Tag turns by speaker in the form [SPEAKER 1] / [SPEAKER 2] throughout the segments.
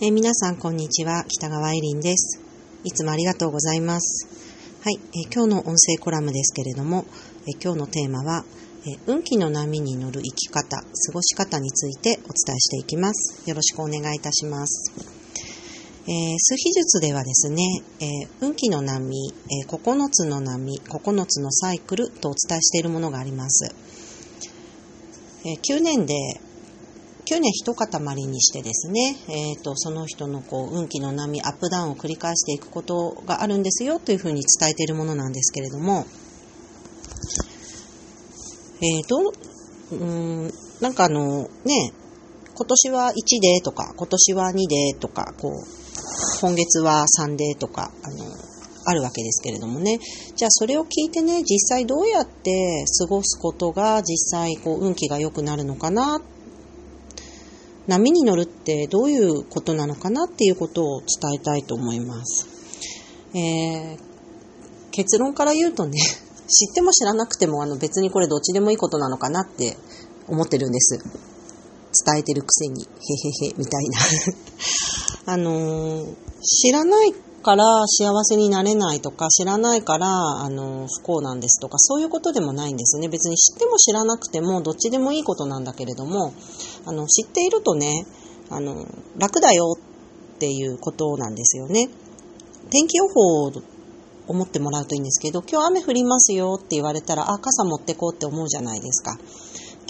[SPEAKER 1] えー、皆さんこんにちは。北川エリンです。いつもありがとうございます。はい、えー、今日の音声コラムですけれども、えー、今日のテーマは、え運気の波に乗る生き方過ごし方についてお伝えしていきます。よろしくお願いいたします。え、数秘術ではですね、え、運気の波、え、9つの波、9つのサイクルとお伝えしているものがあります。え9年で9年一塊にしてですね、えーと、その人のこう運気の波アップダウンを繰り返していくことがあるんですよというふうに伝えているものなんですけれども、えーと、うんなんかあのね今年は1でとか今年は2でとかこう今月は3でとかあのあるわけですけれどもね。じゃあそれを聞いてね、実際どうやって過ごすことが実際こう運気が良くなるのかなっ波に乗るってどういうことなのかなっていうことを伝えたいと思います。えー、結論から言うとね、知っても知らなくてもあの別にこれどっちでもいいことなのかなって思ってるんです。伝えてるくせに、へへへ、みたいな あのー、知らないから幸せになれないとか、知らないから、あの、不幸なんですとか、そういうことでもないんですね。別に知っても知らなくても、どっちでもいいことなんだけれども、あの、知っているとね、あの、楽だよっていうことなんですよね。天気予報を思ってもらうといいんですけど、今日雨降りますよって言われたら、あ、傘持ってこうって思うじゃないですか。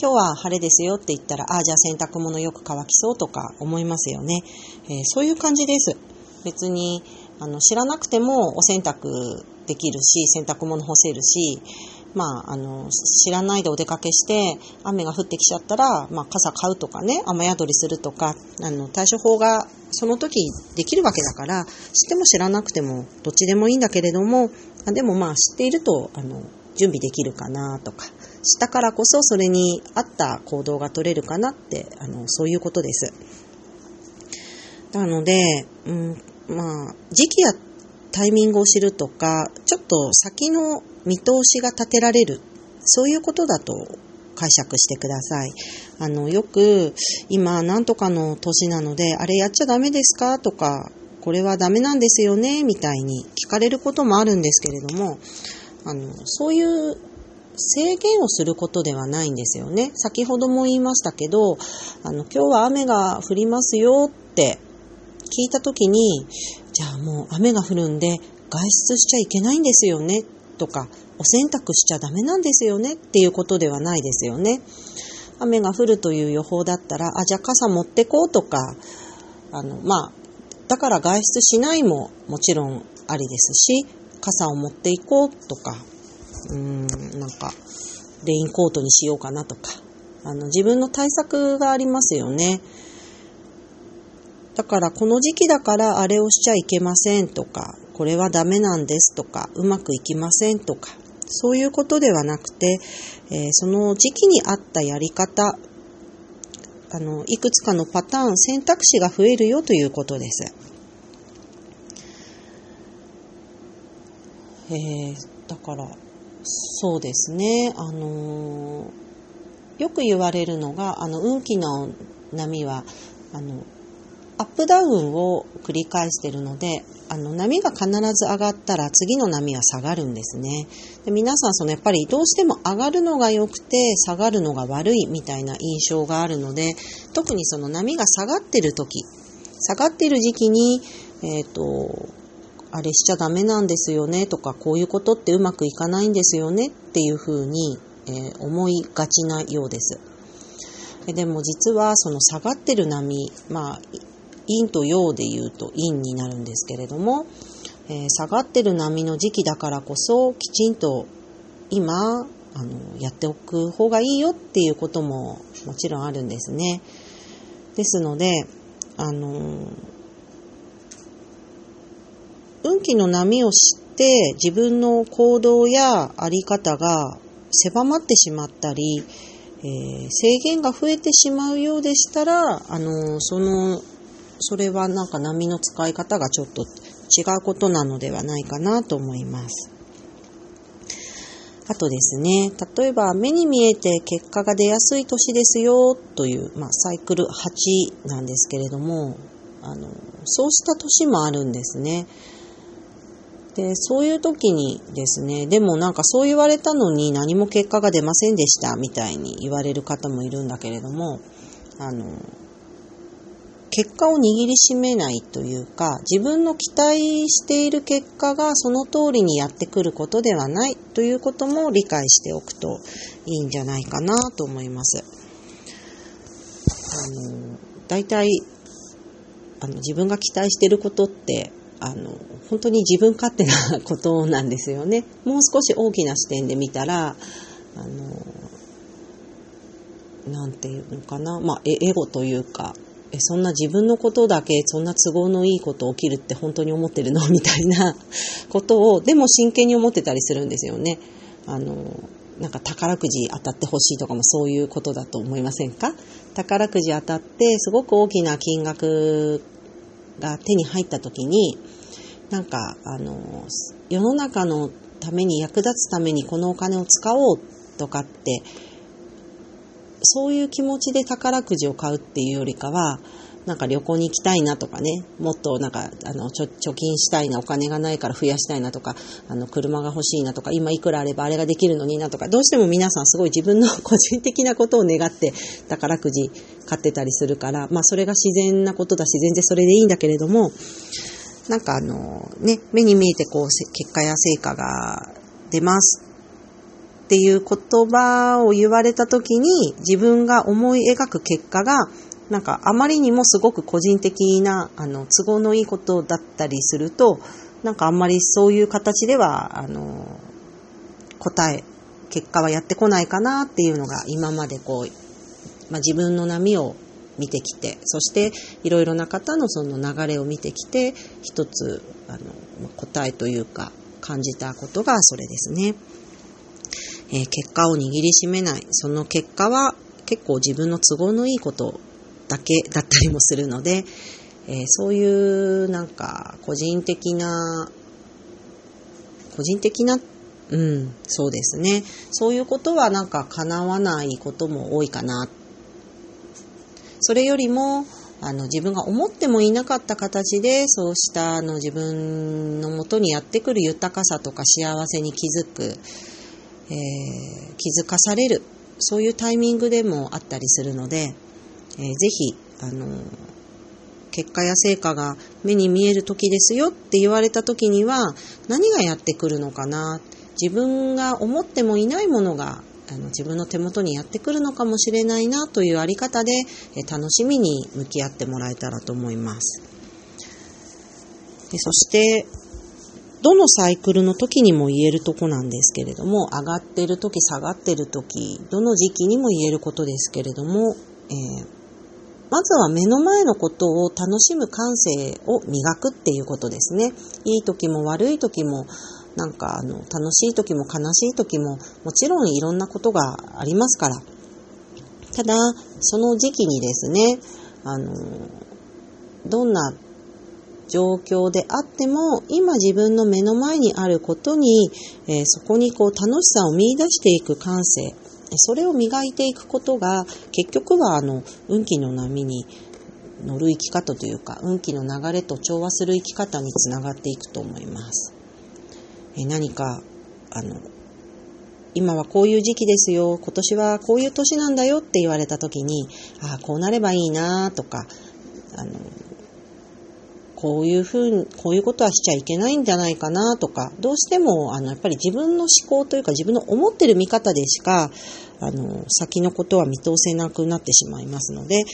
[SPEAKER 1] 今日は晴れですよって言ったら、あ、じゃあ洗濯物よく乾きそうとか思いますよね。えー、そういう感じです。別に、あの、知らなくてもお洗濯できるし、洗濯物干せるし、まあ、あの、知らないでお出かけして、雨が降ってきちゃったら、まあ、傘買うとかね、雨宿りするとか、あの、対処法がその時できるわけだから、知っても知らなくても、どっちでもいいんだけれども、でもまあ、知っていると、あの、準備できるかなとか、知ったからこそそれに合った行動が取れるかなって、あの、そういうことです。なので、うん、まあ、時期やタイミングを知るとか、ちょっと先の見通しが立てられる、そういうことだと解釈してください。あの、よく、今、なんとかの年なので、あれやっちゃダメですか？とか、これはダメなんですよね？みたいに聞かれることもあるんですけれども、あの、そういう制限をすることではないんですよね。先ほども言いましたけど、あの、今日は雨が降りますよって聞いた時に、じゃあもう雨が降るんで外出しちゃいけないんですよねとか、お洗濯しちゃダメなんですよねっていうことではないですよね。雨が降るという予報だったら、あ、じゃあ傘持ってこうとか、あの、まあ、だから外出しないももちろんありですし、傘を持っていこうとか、うーん、なんか、レインコートにしようかなとか、あの、自分の対策がありますよね。だからこの時期だからあれをしちゃいけませんとか、これはダメなんですとか、うまくいきませんとか、そういうことではなくて、えー、その時期に合ったやり方、あの、いくつかのパターン、選択肢が増えるよということです。えー、だから、そうですね、あのー、よく言われるのが、あの、運気の波は、あの、アップダウンを繰り返しているので、あの波が必ず上がったら次の波は下がるんですね。で皆さんそのやっぱりどうしても上がるのが良くて下がるのが悪いみたいな印象があるので、特にその波が下がってる時、下がってる時期に、えっ、ー、と、あれしちゃダメなんですよねとか、こういうことってうまくいかないんですよねっていうふうに、えー、思いがちなようです。でも実はその下がってる波、まあ陰と陽で言うと陰になるんですけれども、えー、下がってる波の時期だからこそきちんと今あのやっておく方がいいよっていうことももちろんあるんですね。ですので、あの運気の波を知って自分の行動やあり方が狭まってしまったり、えー、制限が増えてしまうようでしたら、あのそのそれはなんか波の使い方がちょっと違うことなのではないかなと思います。あとですね、例えば目に見えて結果が出やすい年ですよという、まあ、サイクル8なんですけれども、あの、そうした年もあるんですね。で、そういう時にですね、でもなんかそう言われたのに何も結果が出ませんでしたみたいに言われる方もいるんだけれども、あの、結果を握りしめないというか、自分の期待している結果がその通りにやってくることではないということも理解しておくといいんじゃないかなと思います。あの、大体、あの、自分が期待していることって、あの、本当に自分勝手なことなんですよね。もう少し大きな視点で見たら、あの、なんていうのかな、まあ、エゴというか、え、そんな自分のことだけ、そんな都合のいいこと起きるって本当に思ってるの？みたいなことを、でも真剣に思ってたりするんですよね。あの、なんか宝くじ当たってほしいとかもそういうことだと思いませんか？宝くじ当たってすごく大きな金額が手に入った時に、なんか、あの、世の中のために役立つためにこのお金を使おうとかってそういう気持ちで宝くじを買うっていうよりかは、なんか旅行に行きたいなとかね、もっとなんか、あの、貯金したいな、お金がないから増やしたいなとか、あの、車が欲しいなとか、今いくらあればあれができるのになとか、どうしても皆さんすごい自分の個人的なことを願って宝くじ買ってたりするから、まあそれが自然なことだし、全然それでいいんだけれども、なんかあの、ね、目に見えてこう、結果や成果が出ます。っていう言葉を言われた時に自分が思い描く結果がなんかあまりにもすごく個人的なあの都合のいいことだったりするとなんかあんまりそういう形ではあの答え結果はやってこないかなっていうのが今までこう、まあ、自分の波を見てきてそしていろいろな方のその流れを見てきて一つあの答えというか感じたことがそれですね。えー、結果を握りしめない。その結果は結構自分の都合のいいことだけだったりもするので、えー、そういうなんか個人的な、個人的な、うん、そうですね。そういうことはなんか叶わないことも多いかな。それよりも、あの自分が思ってもいなかった形でそうしたあの自分のもとにやってくる豊かさとか幸せに気づく、えー、気づかされる、そういうタイミングでもあったりするので、えー、ぜひ、あのー、結果や成果が目に見える時ですよって言われた時には、何がやってくるのかな、自分が思ってもいないものがあの自分の手元にやってくるのかもしれないなというあり方で、え楽しみに向き合ってもらえたらと思います。でそして、どのサイクルの時にも言えるとこなんですけれども、上がってる時、下がってる時、どの時期にも言えることですけれども、えー、まずは目の前のことを楽しむ感性を磨くっていうことですね。いい時も悪い時も、なんかあの楽しい時も悲しい時も、もちろんいろんなことがありますから。ただ、その時期にですね、あの、どんな状況であっても、今自分の目の前にあることに、えー、そこにこう楽しさを見出していく感性、それを磨いていくことが、結局はあの、運気の波に乗る生き方というか、運気の流れと調和する生き方につながっていくと思います。えー、何か、あの、今はこういう時期ですよ、今年はこういう年なんだよって言われた時に、ああ、こうなればいいなとか、あの、こういうふうに、こういうことはしちゃいけないんじゃないかなとか、どうしても、あの、やっぱり自分の思考というか自分の思ってる見方でしか、あの、先のことは見通せなくなってしまいますので、えー、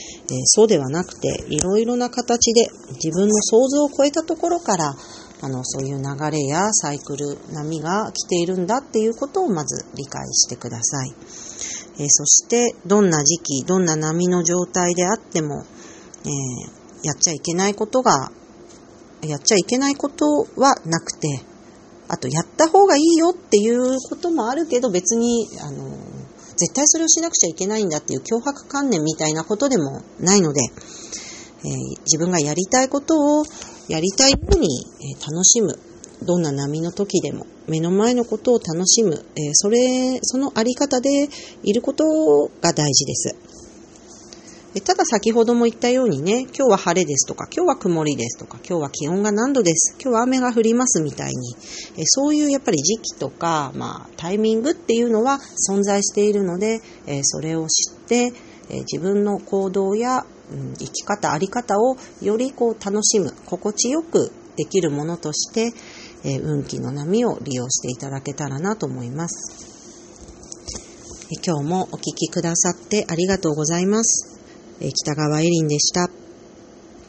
[SPEAKER 1] そうではなくて、いろいろな形で自分の想像を超えたところから、あの、そういう流れやサイクル、波が来ているんだっていうことをまず理解してください。えー、そして、どんな時期、どんな波の状態であっても、えー、やっちゃいけないことがやっちゃいけないことはなくて、あとやった方がいいよっていうこともあるけど別に、あの、絶対それをしなくちゃいけないんだっていう脅迫観念みたいなことでもないので、えー、自分がやりたいことをやりたいように、え、楽しむ。どんな波の時でも目の前のことを楽しむ。えー、それ、そのあり方でいることが大事です。ただ先ほども言ったようにね、今日は晴れですとか、今日は曇りですとか、今日は気温が何度です、今日は雨が降りますみたいに、そういうやっぱり時期とか、まあ、タイミングっていうのは存在しているので、それを知って、自分の行動や生き方、あり方をよりこう楽しむ、心地よくできるものとして、運気の波を利用していただけたらなと思います。今日もお聴きくださってありがとうございます。北川エリンでした。